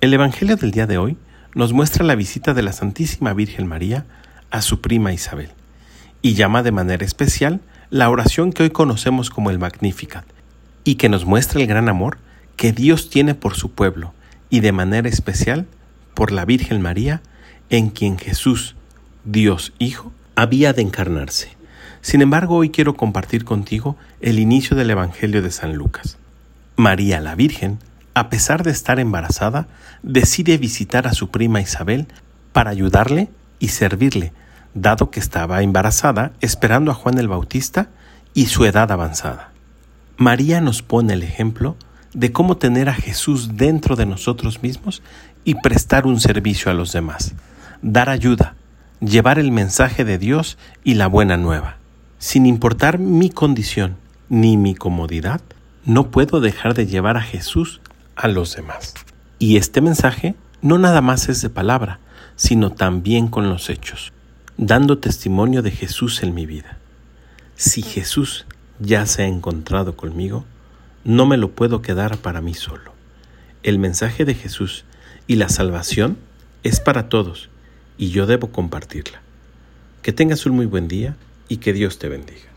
El Evangelio del día de hoy nos muestra la visita de la Santísima Virgen María a su prima Isabel y llama de manera especial la oración que hoy conocemos como el Magnificat y que nos muestra el gran amor que Dios tiene por su pueblo y de manera especial por la Virgen María en quien Jesús, Dios Hijo, había de encarnarse. Sin embargo, hoy quiero compartir contigo el inicio del Evangelio de San Lucas. María la Virgen, a pesar de estar embarazada, decide visitar a su prima Isabel para ayudarle y servirle, dado que estaba embarazada esperando a Juan el Bautista y su edad avanzada. María nos pone el ejemplo de cómo tener a Jesús dentro de nosotros mismos y prestar un servicio a los demás, dar ayuda, llevar el mensaje de Dios y la buena nueva. Sin importar mi condición ni mi comodidad, no puedo dejar de llevar a Jesús a los demás. Y este mensaje no nada más es de palabra, sino también con los hechos, dando testimonio de Jesús en mi vida. Si Jesús ya se ha encontrado conmigo, no me lo puedo quedar para mí solo. El mensaje de Jesús y la salvación es para todos y yo debo compartirla. Que tengas un muy buen día y que Dios te bendiga.